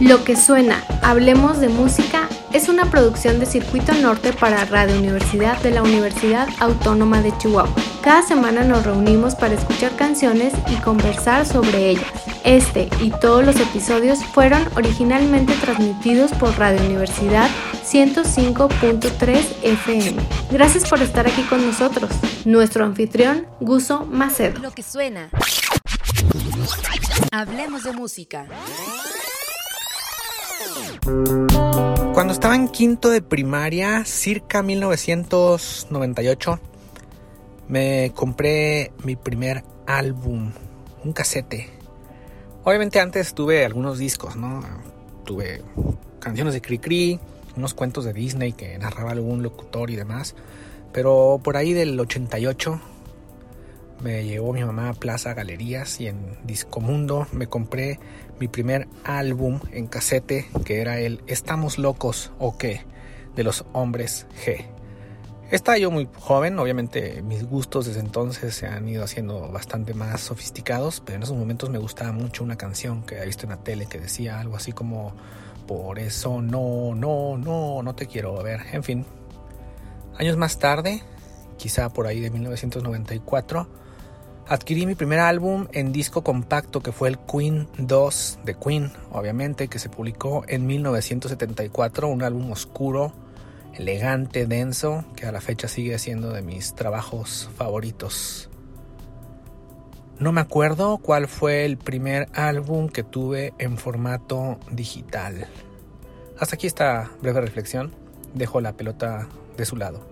Lo que suena, Hablemos de Música, es una producción de Circuito Norte para Radio Universidad de la Universidad Autónoma de Chihuahua. Cada semana nos reunimos para escuchar canciones y conversar sobre ellas. Este y todos los episodios fueron originalmente transmitidos por Radio Universidad 105.3 FM. Gracias por estar aquí con nosotros. Nuestro anfitrión, Guso Macedo. Lo que suena. Hablemos de música. Cuando estaba en quinto de primaria, circa 1998, me compré mi primer álbum, un casete. Obviamente antes tuve algunos discos, ¿no? Tuve canciones de Cricri, unos cuentos de Disney que narraba algún locutor y demás. Pero por ahí del 88 me llevó mi mamá a Plaza Galerías y en Discomundo me compré mi primer álbum en casete que era el Estamos locos o qué de los hombres G. Estaba yo muy joven, obviamente mis gustos desde entonces se han ido haciendo bastante más sofisticados, pero en esos momentos me gustaba mucho una canción que había visto en la tele que decía algo así como por eso no, no, no, no te quiero ver. En fin, años más tarde, quizá por ahí de 1994, adquirí mi primer álbum en disco compacto que fue el Queen 2 de Queen, obviamente, que se publicó en 1974, un álbum oscuro, elegante, denso, que a la fecha sigue siendo de mis trabajos favoritos. No me acuerdo cuál fue el primer álbum que tuve en formato digital. Hasta aquí esta breve reflexión. Dejo la pelota de su lado.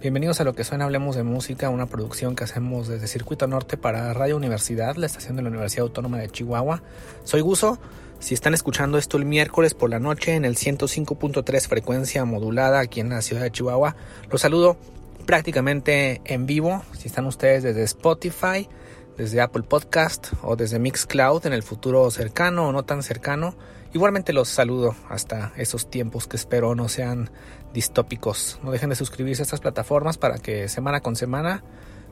Bienvenidos a lo que suena Hablemos de Música, una producción que hacemos desde Circuito Norte para Radio Universidad, la estación de la Universidad Autónoma de Chihuahua. Soy Guso. Si están escuchando esto el miércoles por la noche en el 105.3 frecuencia modulada aquí en la ciudad de Chihuahua, los saludo prácticamente en vivo. Si están ustedes desde Spotify, desde Apple Podcast o desde Mixcloud en el futuro cercano o no tan cercano, igualmente los saludo hasta esos tiempos que espero no sean distópicos. No dejen de suscribirse a estas plataformas para que semana con semana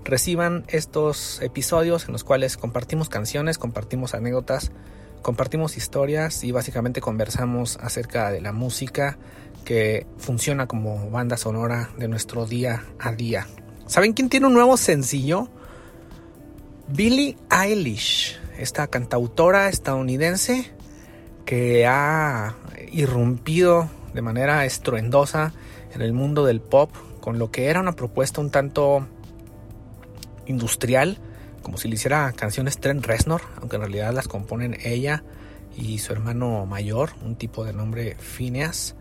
reciban estos episodios en los cuales compartimos canciones, compartimos anécdotas, compartimos historias y básicamente conversamos acerca de la música que funciona como banda sonora de nuestro día a día. ¿Saben quién tiene un nuevo sencillo? Billie Eilish, esta cantautora estadounidense que ha irrumpido de manera estruendosa en el mundo del pop con lo que era una propuesta un tanto industrial, como si le hiciera canciones Trent Reznor, aunque en realidad las componen ella y su hermano mayor, un tipo de nombre Phineas.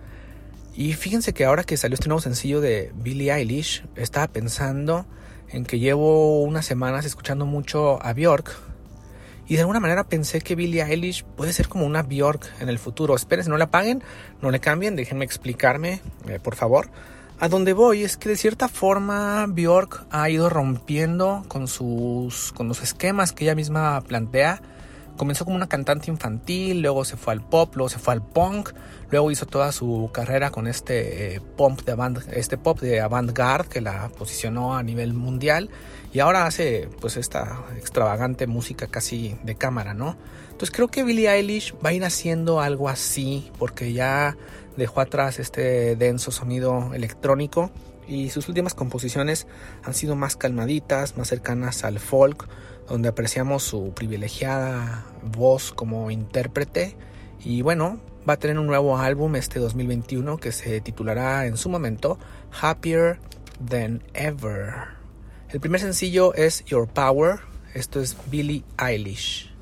Y fíjense que ahora que salió este nuevo sencillo de Billie Eilish, estaba pensando en que llevo unas semanas escuchando mucho a Bjork, y de alguna manera pensé que Billie Eilish puede ser como una Bjork en el futuro. Esperen, no la paguen, no le cambien, déjenme explicarme, eh, por favor. A donde voy es que de cierta forma Bjork ha ido rompiendo con sus con los esquemas que ella misma plantea. Comenzó como una cantante infantil, luego se fue al pop, luego se fue al punk, luego hizo toda su carrera con este, eh, de avant, este pop de avant-garde que la posicionó a nivel mundial y ahora hace pues esta extravagante música casi de cámara, ¿no? Entonces creo que Billie Eilish va a ir haciendo algo así porque ya dejó atrás este denso sonido electrónico y sus últimas composiciones han sido más calmaditas, más cercanas al folk, donde apreciamos su privilegiada voz como intérprete y bueno, va a tener un nuevo álbum este 2021 que se titulará en su momento Happier Than Ever. El primer sencillo es Your Power, esto es Billie Eilish.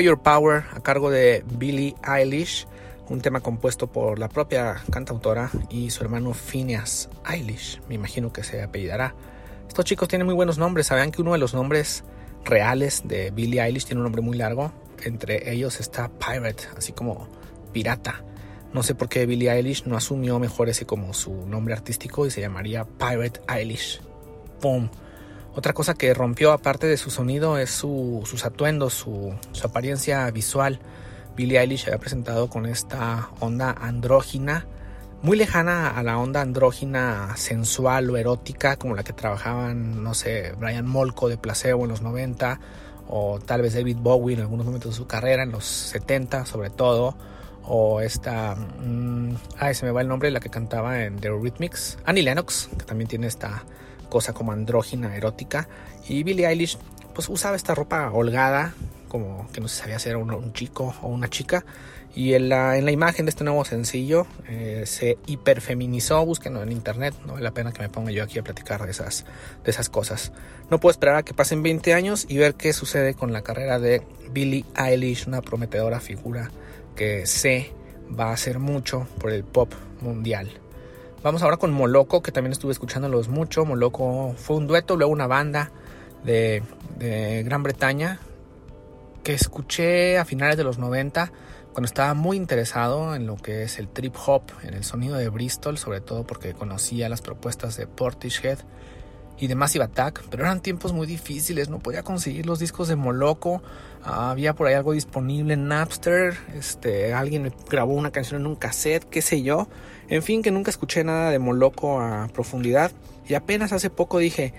Your Power a cargo de Billie Eilish, un tema compuesto por la propia cantautora y su hermano Phineas Eilish, me imagino que se apellidará. Estos chicos tienen muy buenos nombres, sabían que uno de los nombres reales de Billie Eilish tiene un nombre muy largo, entre ellos está Pirate, así como pirata. No sé por qué Billie Eilish no asumió mejor ese como su nombre artístico y se llamaría Pirate Eilish. ¡Pum! Otra cosa que rompió aparte de su sonido es su, sus atuendos, su, su, apariencia visual. Billie Eilish había presentado con esta onda andrógina, muy lejana a la onda andrógina sensual o erótica como la que trabajaban, no sé, Brian Molko de Placebo en los 90 o tal vez David Bowie en algunos momentos de su carrera, en los 70 sobre todo, o esta, mmm, ay se me va el nombre, la que cantaba en The Rhythmics, Annie Lennox, que también tiene esta cosa como andrógina, erótica. Y Billie Eilish pues usaba esta ropa holgada, como que no se sabía si un chico o una chica. Y en la, en la, imagen de este nuevo sencillo eh, se hiperfeminizó, búsquenlo en internet, no vale la pena que me ponga yo aquí a platicar de esas, de esas cosas. No puedo esperar a que pasen 20 años y ver qué sucede con la carrera de Billie Eilish, una prometedora figura que sé va a hacer mucho por el pop mundial. Vamos ahora con Moloco, que también estuve escuchándolos mucho. Moloco fue un dueto, luego una banda de, Gran Bretaña que escuché a finales de los 90 cuando estaba muy interesado en lo que es el trip hop, en el sonido de Bristol, sobre todo porque conocía las propuestas de Portishead y de Massive Attack, pero eran tiempos muy difíciles, no podía conseguir los discos de Moloco, había por ahí algo disponible en Napster, este, alguien grabó una canción en un cassette, qué sé yo, en fin, que nunca escuché nada de Moloco a profundidad y apenas hace poco dije,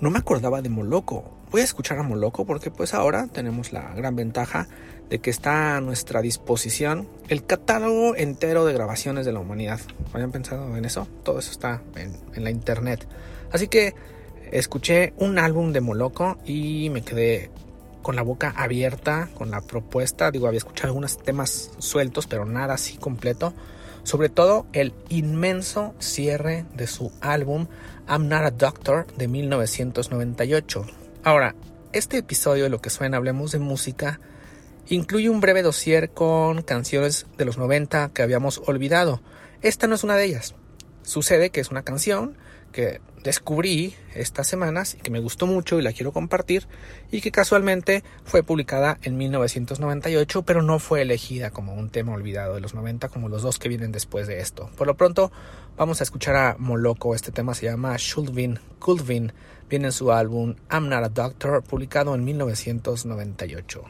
no me acordaba de Moloco, voy a escuchar a Moloco porque pues ahora tenemos la gran ventaja de que está a nuestra disposición el catálogo entero de grabaciones de la humanidad. ¿Habían pensado en eso? Todo eso está en, en la internet. Así que escuché un álbum de Moloco y me quedé con la boca abierta con la propuesta. Digo, había escuchado algunos temas sueltos, pero nada así completo. Sobre todo el inmenso cierre de su álbum I'm Not a Doctor de 1998. Ahora, este episodio de lo que suena Hablemos de Música incluye un breve dossier con canciones de los 90 que habíamos olvidado. Esta no es una de ellas. Sucede que es una canción que descubrí estas semanas y que me gustó mucho y la quiero compartir y que casualmente fue publicada en 1998 pero no fue elegida como un tema olvidado de los 90 como los dos que vienen después de esto. Por lo pronto vamos a escuchar a Moloco, este tema se llama Shulvin Kulvin, viene en su álbum I'm Not a Doctor publicado en 1998.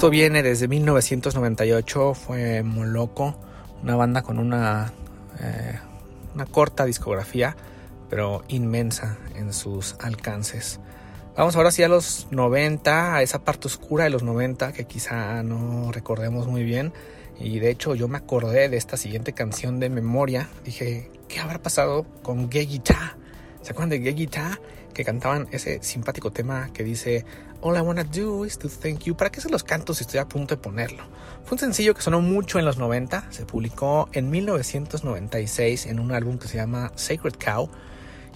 Esto viene desde 1998, fue Moloco, una banda con una, eh, una corta discografía, pero inmensa en sus alcances. Vamos ahora sí a los 90, a esa parte oscura de los 90 que quizá no recordemos muy bien. Y de hecho yo me acordé de esta siguiente canción de memoria. Dije, ¿qué habrá pasado con Gay Guitar? ¿Se acuerdan de Gay Guitar? Que cantaban ese simpático tema que dice All I Wanna Do Is To Thank You. ¿Para qué se los canto si estoy a punto de ponerlo? Fue un sencillo que sonó mucho en los 90. Se publicó en 1996 en un álbum que se llama Sacred Cow.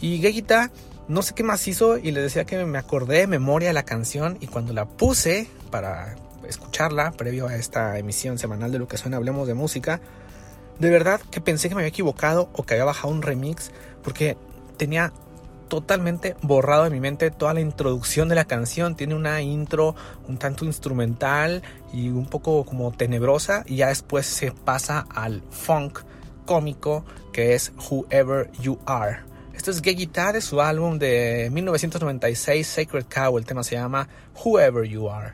Y Gegita no sé qué más hizo y le decía que me acordé de memoria la canción y cuando la puse para escucharla previo a esta emisión semanal de lo que suena Hablemos de Música, de verdad que pensé que me había equivocado o que había bajado un remix porque tenía totalmente borrado de mi mente toda la introducción de la canción. Tiene una intro un tanto instrumental y un poco como tenebrosa y ya después se pasa al funk cómico que es Whoever You Are. Esto es Gay Guitar de su álbum de 1996 Sacred Cow. El tema se llama Whoever You are.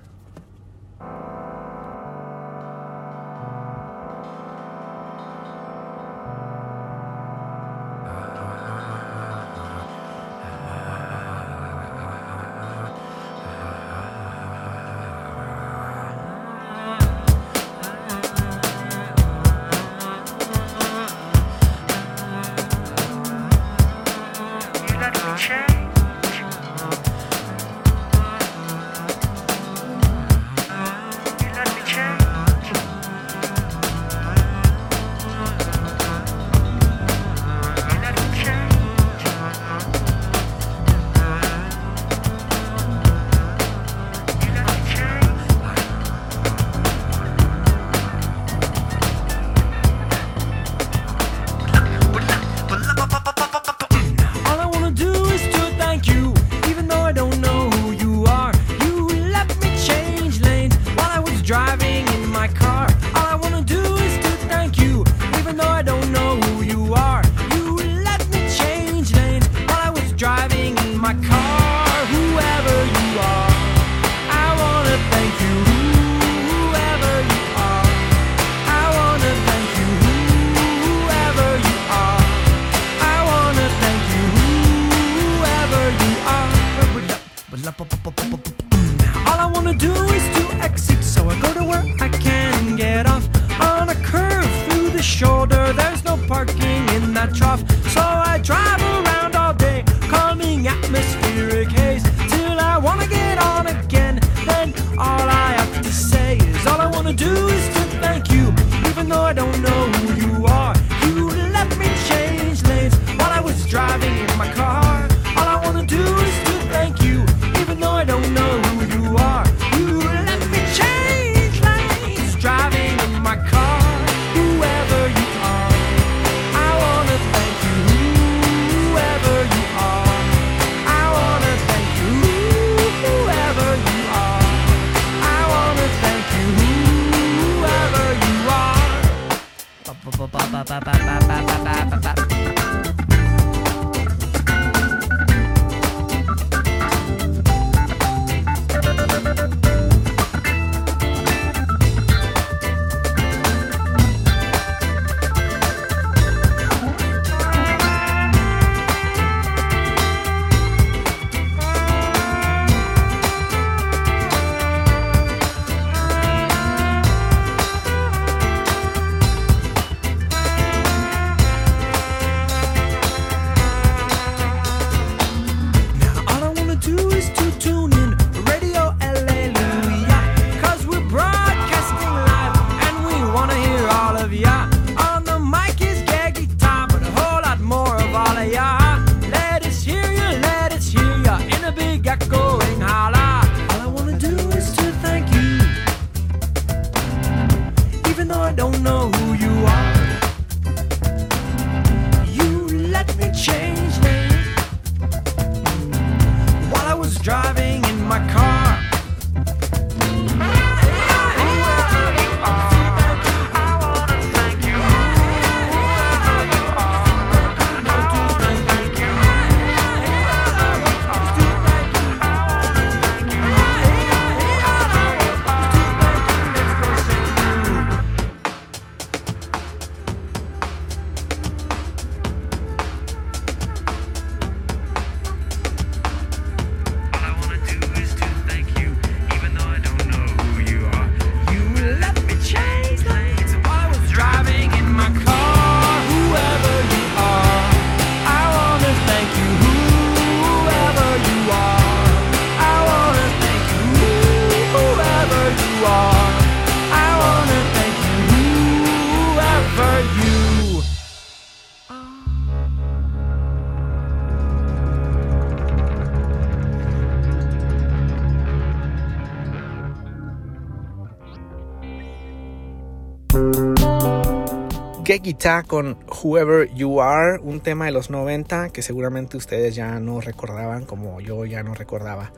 Con Whoever You Are, un tema de los 90 que seguramente ustedes ya no recordaban como yo ya no recordaba.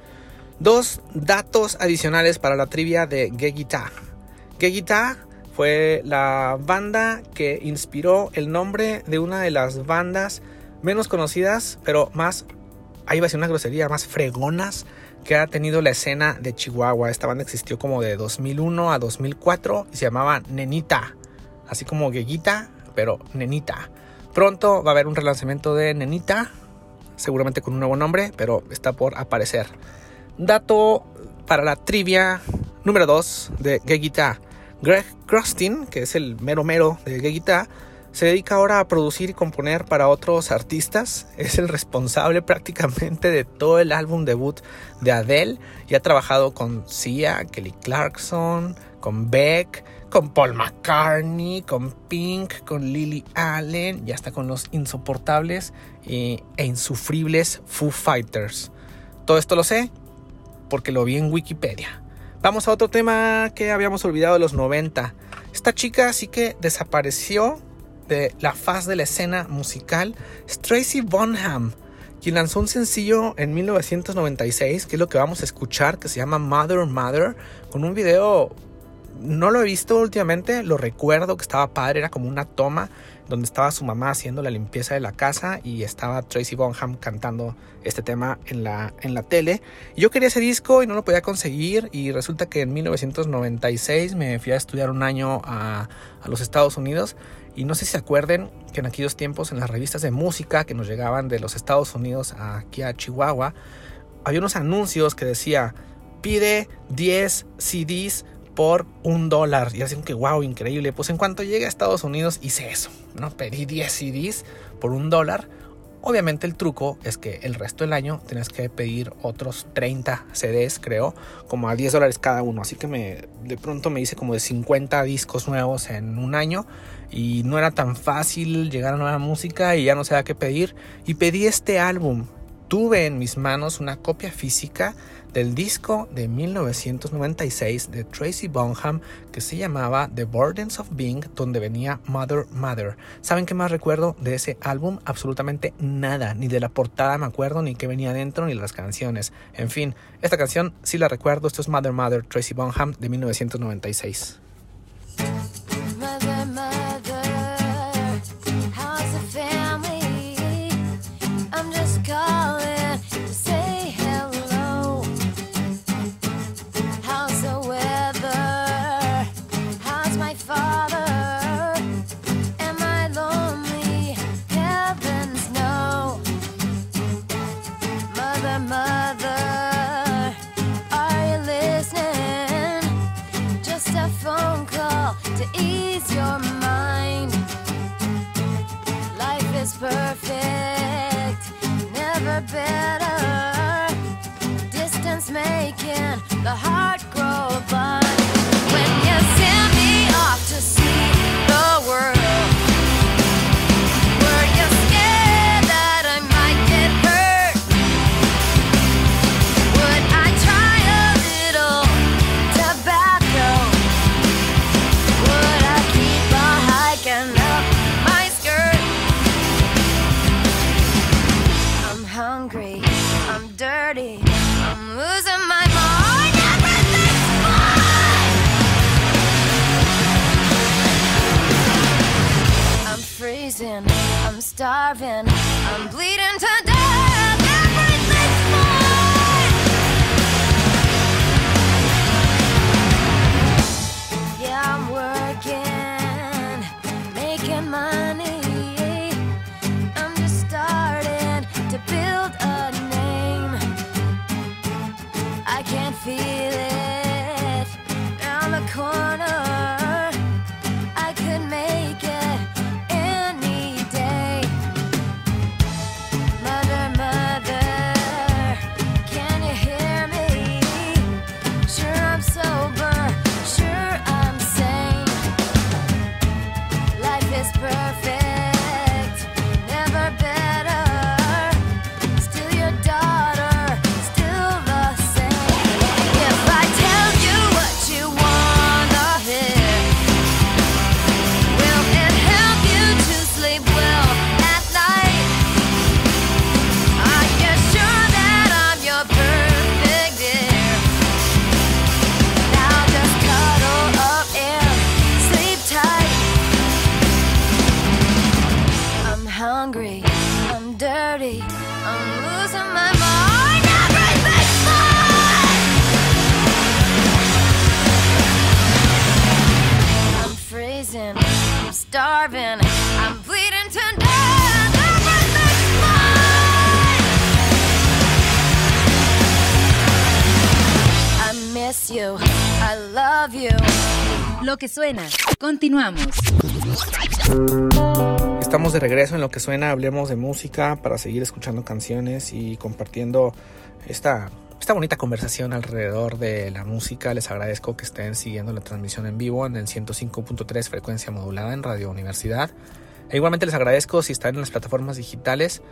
Dos datos adicionales para la trivia de. Get Guitar fue la banda que inspiró el nombre de una de las bandas menos conocidas, pero más, ahí va a ser una grosería, más fregonas que ha tenido la escena de Chihuahua. Esta banda existió como de 2001 a 2004 y se llamaba Nenita así como Geguita, pero Nenita. Pronto va a haber un relanzamiento de Nenita, seguramente con un nuevo nombre, pero está por aparecer. Dato para la trivia número 2 de Geguita. Greg Crostin, que es el mero mero de Geguita, se dedica ahora a producir y componer para otros artistas. Es el responsable prácticamente de todo el álbum debut de Adele y ha trabajado con Sia, Kelly Clarkson, con Beck, con Paul McCartney, con Pink, con Lily Allen y hasta con los insoportables e insufribles Foo Fighters. Todo esto lo sé porque lo vi en Wikipedia. Vamos a otro tema que habíamos olvidado de los 90. Esta chica sí que desapareció de la faz de la escena musical. Es Tracy Bonham, quien lanzó un sencillo en 1996, que es lo que vamos a escuchar, que se llama Mother Mother, con un video no lo he visto últimamente, lo recuerdo que estaba padre, era como una toma donde estaba su mamá haciendo la limpieza de la casa y estaba Tracy Bonham cantando este tema en la, en la tele. yo quería ese disco y no lo podía conseguir y resulta que en 1996 me fui a estudiar un año a, a los Estados Unidos y no sé si se acuerden que en aquellos tiempos en las revistas de música que nos llegaban de los Estados Unidos aquí a Chihuahua, había unos anuncios que decía pide 10 CDs por un dólar. Y así que, wow, increíble. Pues en cuanto llegué a Estados Unidos hice eso, ¿no? Pedí 10 CDs por un dólar. Obviamente el truco es que el resto del año tienes que pedir otros 30 CDs, creo, como a 10 dólares cada uno. Así que me, de pronto me hice como de 50 discos nuevos en un año y no era tan fácil llegar a nueva música y ya no sabía qué pedir. Y pedí este álbum. Tuve en mis manos una copia física del disco de 1996 de Tracy Bonham que se llamaba The Burdens of Being, donde venía Mother Mother. ¿Saben qué más recuerdo de ese álbum? Absolutamente nada, ni de la portada me acuerdo, ni qué venía dentro, ni las canciones. En fin, esta canción sí la recuerdo, esto es Mother Mother, Tracy Bonham de 1996. Better. Distance making the heart Lo que suena. Continuamos. Estamos de regreso en lo que suena, hablemos de música para seguir escuchando canciones y compartiendo esta, esta bonita conversación alrededor de la música. Les agradezco que estén siguiendo la transmisión en vivo en el 105.3 frecuencia modulada en Radio Universidad. E igualmente les agradezco si están en las plataformas digitales.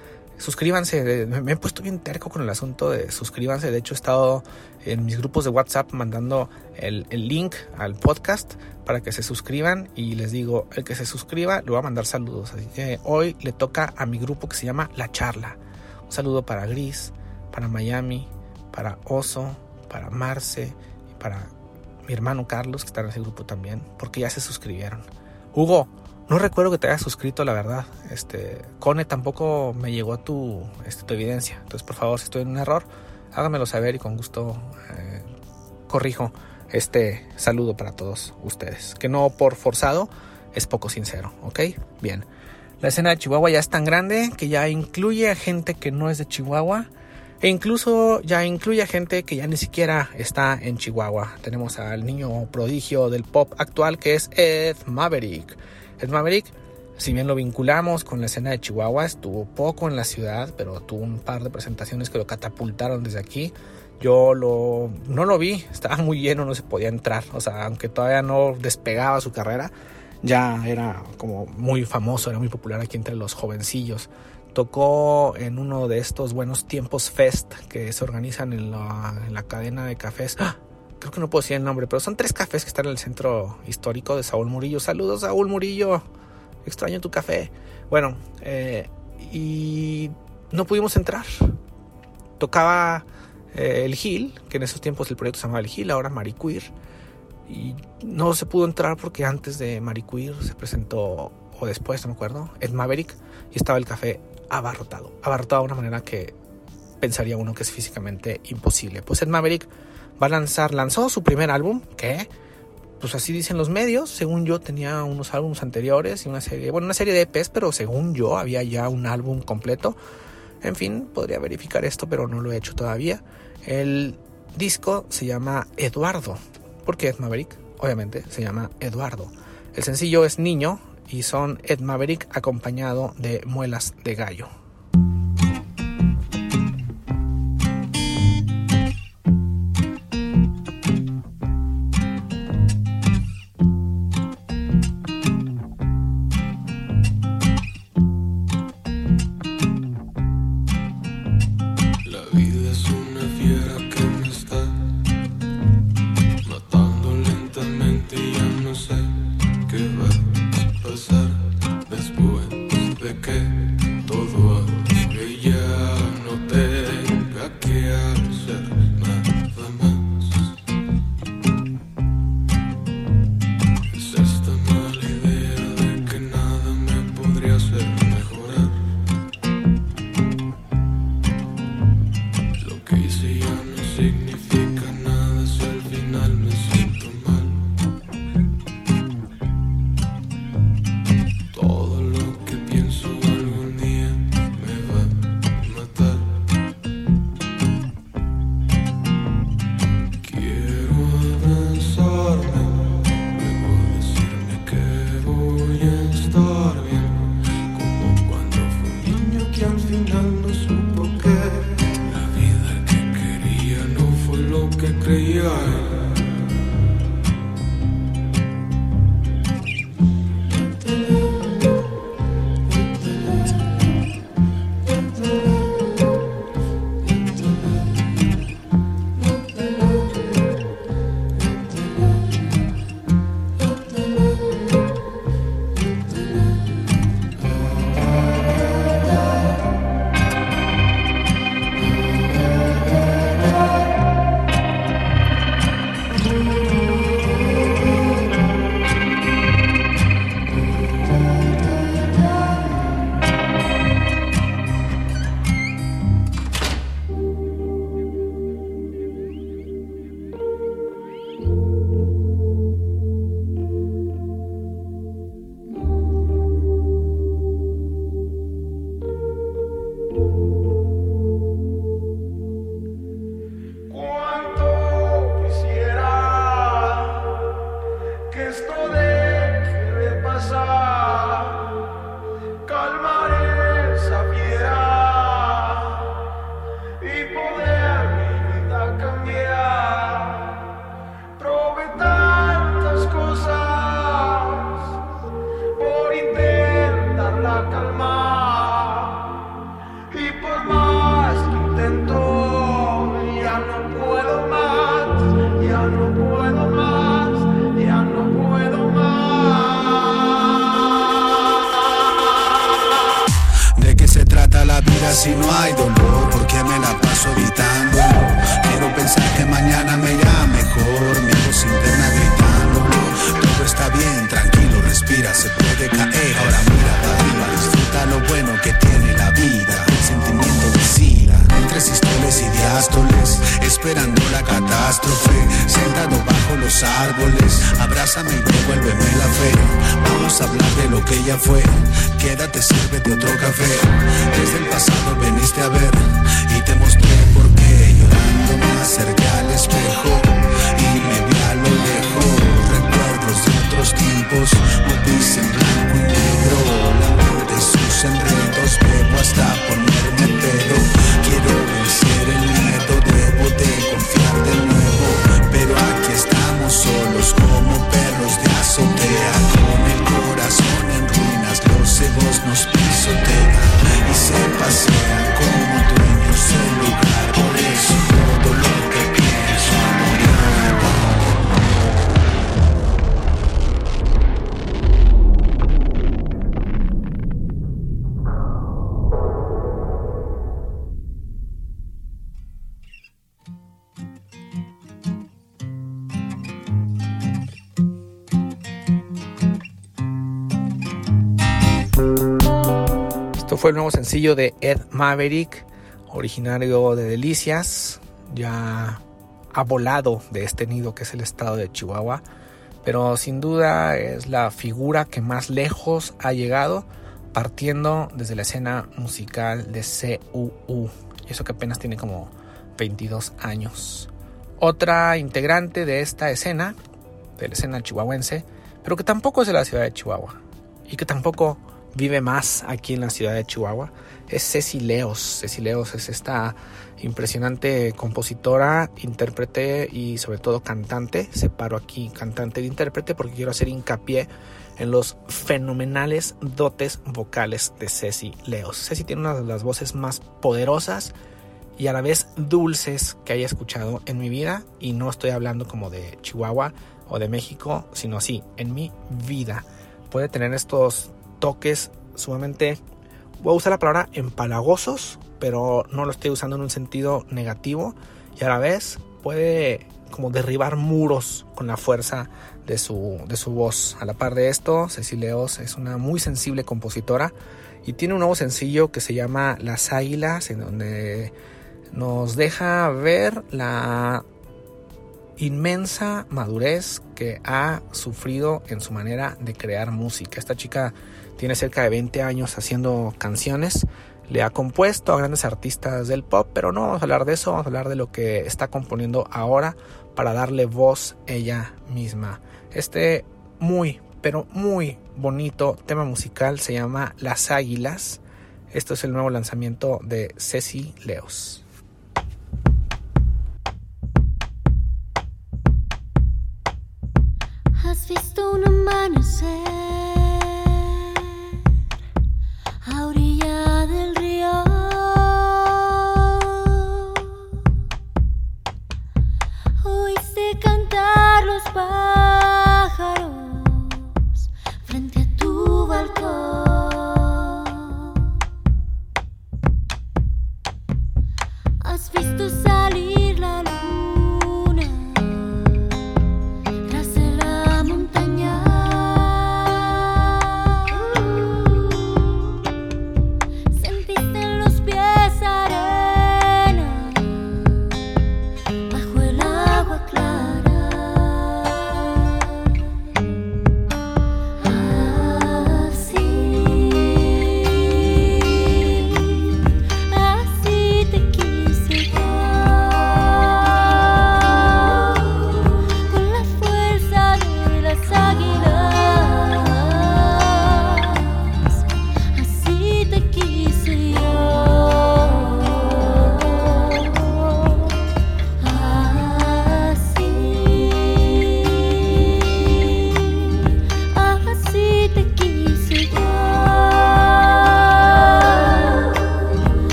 Suscríbanse, me he puesto bien terco con el asunto de suscríbanse. De hecho, he estado en mis grupos de WhatsApp mandando el, link al podcast para que se suscriban. Y les digo, el que se suscriba le va a mandar saludos. Así que hoy le toca a mi grupo que se llama La Charla. Un saludo para Gris, para Miami, para Oso, para Marce para mi hermano Carlos, que está en ese grupo también, porque ya se suscribieron. Hugo, no recuerdo que te hayas suscrito, la verdad. Este, Cone tampoco me llegó tu, este, tu evidencia. Entonces, por favor, si estoy en un error, hágamelo saber y con gusto eh, corrijo este saludo para todos ustedes. Que no por forzado, es poco sincero, ¿ok? Bien. La escena de Chihuahua ya es tan grande que ya incluye a gente que no es de Chihuahua e incluso ya incluye a gente que ya ni siquiera está en Chihuahua. Tenemos al niño prodigio del pop actual que es Ed Maverick. Ed Maverick, si bien lo vinculamos con la escena de Chihuahua, estuvo poco en la ciudad, pero tuvo un par de presentaciones que lo catapultaron desde aquí. Yo lo, no lo vi, estaba muy lleno, no se podía entrar. O sea, aunque todavía no despegaba su carrera, ya era como muy famoso, era muy popular aquí entre los jovencillos. Tocó en uno de estos buenos tiempos fest que se organizan en la, en la cadena de cafés. ¡Ah! Creo que no puedo decir el nombre, pero son tres cafés que están en el centro histórico de Saúl Murillo. Saludos, Saúl Murillo. Extraño tu café. Bueno, eh, y no pudimos entrar. Tocaba eh, el Gil, que en esos tiempos el proyecto se llamaba el Gil, ahora Mariqueer. Y no se pudo entrar porque antes de Mariqueer se presentó, o después, no me acuerdo, Ed Maverick, y estaba el café abarrotado. Abarrotado de una manera que pensaría uno que es físicamente imposible. Pues Ed Maverick va a lanzar, lanzó su primer álbum, que pues así dicen los medios, según yo tenía unos álbumes anteriores y una serie, bueno, una serie de EPs, pero según yo había ya un álbum completo. En fin, podría verificar esto, pero no lo he hecho todavía. El disco se llama Eduardo. ¿Por qué Ed Maverick? Obviamente se llama Eduardo. El sencillo es Niño y son Ed Maverick acompañado de Muelas de Gallo. que creía si no árboles. Abrázame y devuélveme la fe. Vamos a hablar de lo que ella fue. Quédate, sírvete otro café. Desde el pasado veniste a ver y te mostré por qué. Llorando me acerqué al espejo y me vi a lo lejos. Recuerdos de otros tiempos, movis en blanco y negro. La mente sus enredos, bebo hasta ponerme pedo. Los egos nos fue el nuevo sencillo de Ed Maverick, originario de Delicias. Ya ha volado de este nido que es el estado de Chihuahua. Pero sin duda es la figura que más lejos ha llegado partiendo desde la escena musical de CUU. Eso que apenas tiene como 22 años. Otra integrante de esta escena, de la escena chihuahuense, pero que tampoco es de la ciudad de Chihuahua. Y que tampoco vive más aquí en la ciudad de Chihuahua es Ceci Leos. Ceci Leos es esta impresionante compositora, intérprete y sobre todo cantante. Separo aquí cantante de intérprete porque quiero hacer hincapié en los fenomenales dotes vocales de Ceci Leos. Ceci tiene una de las voces más poderosas y a la vez dulces que haya escuchado en mi vida y no estoy hablando como de Chihuahua o de México, sino así, en mi vida. Puede tener estos toques sumamente, voy a usar la palabra empalagosos, pero no lo estoy usando en un sentido negativo y a la vez puede como derribar muros con la fuerza de su, de su voz. A la par de esto, Cecileos es una muy sensible compositora y tiene un nuevo sencillo que se llama Las Águilas, en donde nos deja ver la inmensa madurez que ha sufrido en su manera de crear música. Esta chica tiene cerca de 20 años haciendo canciones, le ha compuesto a grandes artistas del pop, pero no vamos a hablar de eso, vamos a hablar de lo que está componiendo ahora para darle voz ella misma. Este muy, pero muy bonito tema musical se llama Las Águilas. Esto es el nuevo lanzamiento de Ceci Leos. Amanecer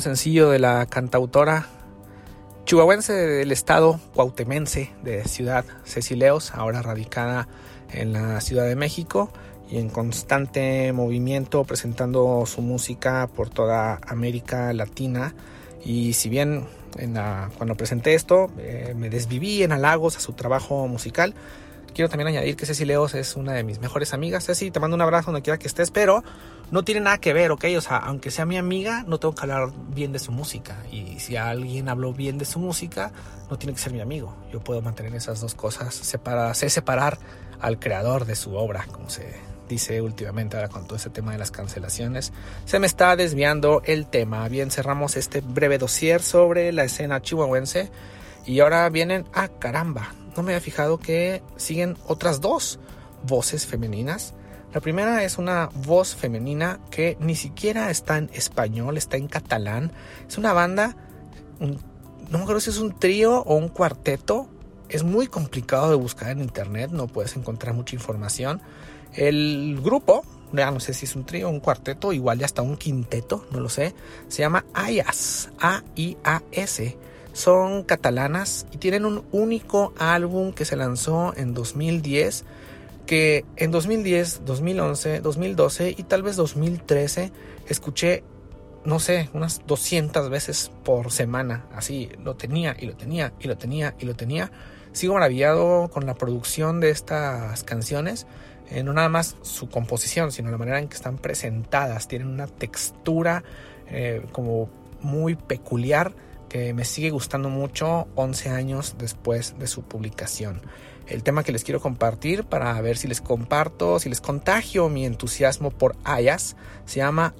sencillo de la cantautora chihuahuense del estado cuautemense de Ciudad Cecileos, ahora radicada en la Ciudad de México y en constante movimiento presentando su música por toda América Latina. Y si bien cuando presenté esto eh, me desviví en halagos a su trabajo musical, quiero también añadir que Ceci Leos es una de mis mejores amigas. Ceci, te mando un abrazo donde quiera que estés, pero no tiene nada que ver, ¿ok? O sea, aunque sea mi amiga, no tengo que hablar bien de su música. Y si alguien habló bien de su música, no tiene que ser mi amigo. Yo puedo mantener esas dos cosas separadas, sé separar al creador de su obra, como se dice últimamente ahora con todo ese tema de las cancelaciones. Se me está desviando el tema. Bien, cerramos este breve dossier sobre la escena chihuahuense. Y ahora vienen, ah caramba, no me había fijado que siguen otras dos voces femeninas. La primera es una voz femenina que ni siquiera está en español, está en catalán. Es una banda, no me acuerdo si es un trío o un cuarteto. Es muy complicado de buscar en internet, no puedes encontrar mucha información. El grupo, ya no sé si es un trío, un cuarteto, igual ya hasta un quinteto, no lo sé. Se llama AIAS, A-I-A-S. Son catalanas y tienen un único álbum que se lanzó en 2010, que en 2010, 2011, 2012 y tal vez 2013 escuché, no sé, unas 200 veces por semana. Así lo tenía y lo tenía y lo tenía y lo tenía. Sigo maravillado con la producción de estas canciones eh, no nada más su composición, sino la manera en que están presentadas. Tienen una textura eh, como muy peculiar que me sigue gustando mucho 11 años después de su publicación. El tema que les quiero compartir para ver si les comparto, si les contagio mi entusiasmo por Ayas, se llama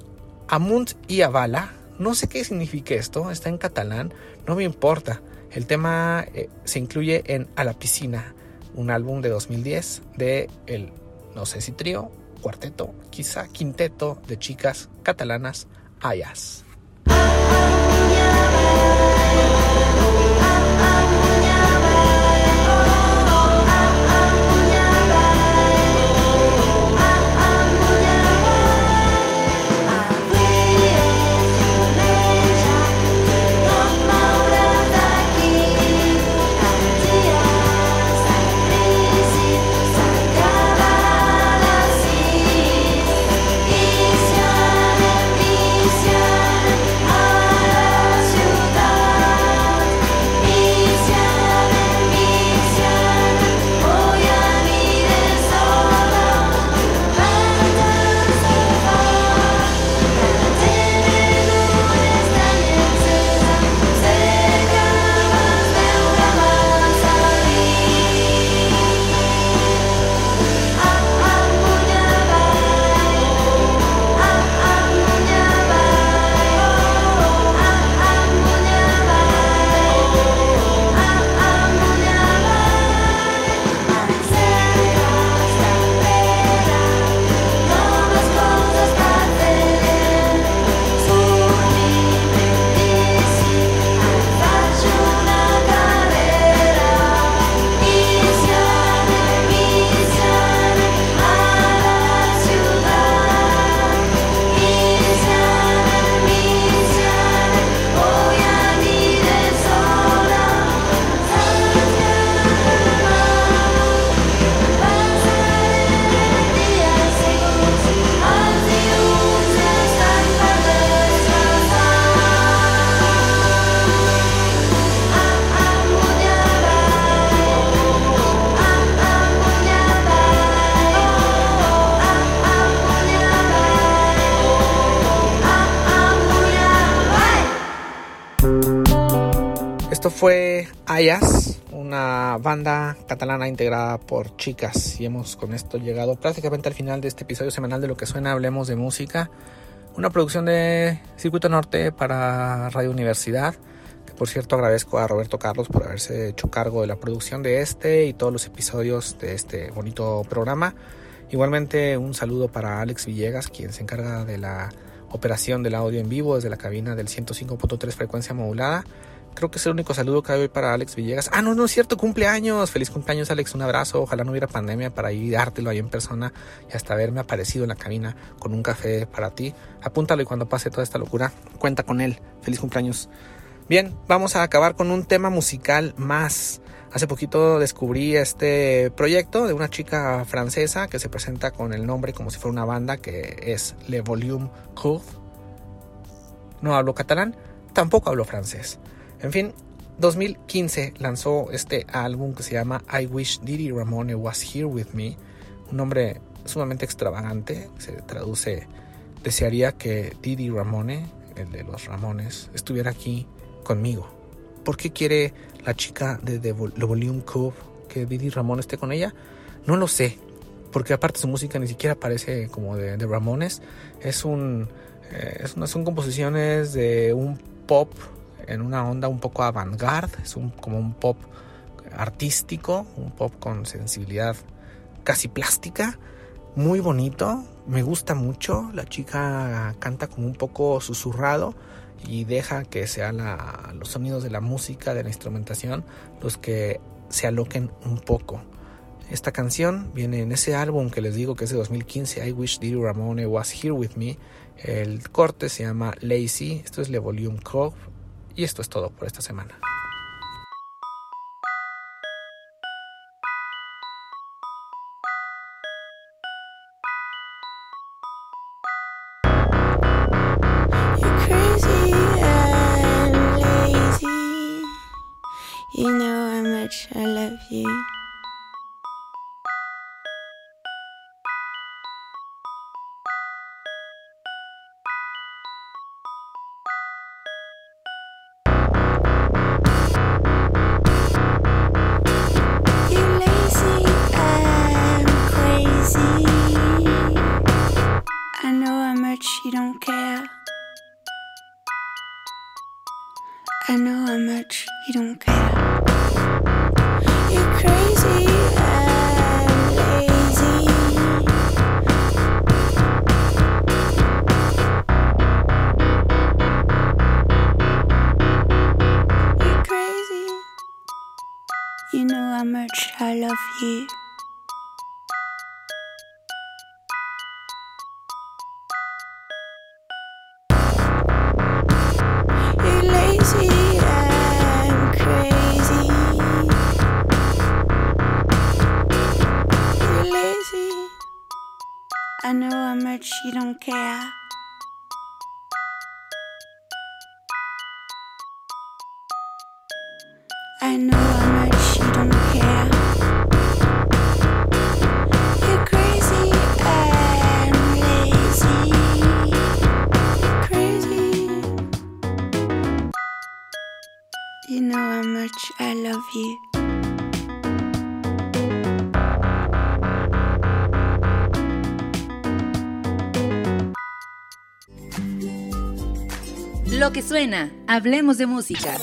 Amunt y Avala. No sé qué significa esto, está en catalán, no me importa. El tema eh, se incluye en A la piscina, un álbum de 2010 de el no sé si trío, cuarteto, quizá quinteto de chicas catalanas ayas. Fue Ayas, una banda catalana integrada por chicas. Y hemos con esto llegado prácticamente al final de este episodio semanal de Lo que suena, hablemos de música. Una producción de Circuito Norte para Radio Universidad. Que por cierto agradezco a Roberto Carlos por haberse hecho cargo de la producción de este y todos los episodios de este bonito programa. Igualmente un saludo para Alex Villegas, quien se encarga de la operación del audio en vivo desde la cabina del 105.3 frecuencia modulada Creo que es el único saludo que hay para Alex Villegas. Ah, no, no es cierto, cumpleaños. Feliz cumpleaños, Alex. Un abrazo. Ojalá no hubiera pandemia para ir dártelo ahí en persona y hasta haberme aparecido en la cabina con un café para ti. Apúntalo y cuando pase toda esta locura, cuenta con él. Feliz cumpleaños. Bien, vamos a acabar con un tema musical más. Hace poquito descubrí este proyecto de una chica francesa que se presenta con el nombre como si fuera una banda que es Le Volume Court. No hablo catalán, tampoco hablo francés. En fin, 2015 lanzó este álbum que se llama I Wish Didi Ramone Was Here With Me. Un nombre sumamente extravagante, se traduce Desearía que Didi Ramone, el de los Ramones, estuviera aquí conmigo. ¿Por qué quiere la chica de The Volume Cove que Didi Ramone esté con ella? No lo sé, porque aparte su música ni siquiera parece como de, Ramones. Es un, eh, son composiciones de un pop en una onda un poco avant-garde, es un, como un pop artístico, un pop con sensibilidad casi plástica, muy bonito, me gusta mucho, la chica canta como un poco susurrado y deja que sean los sonidos de la música, de la instrumentación, los que se aloquen un poco. Esta canción viene en ese álbum que les digo que es de 2015, I Wish Didi Ramone Was Here With Me. El corte se llama Lazy, esto es Le Volume Cove y esto es todo por esta semana. You know how much I love you. Much I love you. You're lazy and crazy. You're lazy. I know how much you don't care. I know much I love you. Lo que suena, hablemos de música.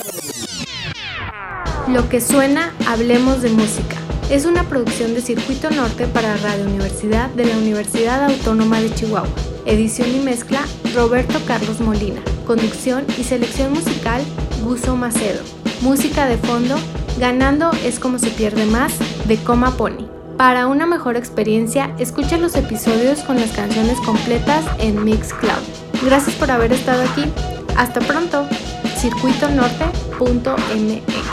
Lo que suena, hablemos de música. Es una producción de Circuito Norte para Radio Universidad de la Universidad Autónoma de Chihuahua. Edición y mezcla, Roberto Carlos Molina. Conducción y selección musical, Guso Macedo. Música de fondo, Ganando es como se pierde más, de Coma Pony. Para una mejor experiencia, escucha los episodios con las canciones completas en Mixcloud. Gracias por haber estado aquí. Hasta pronto. circuitonorte.mx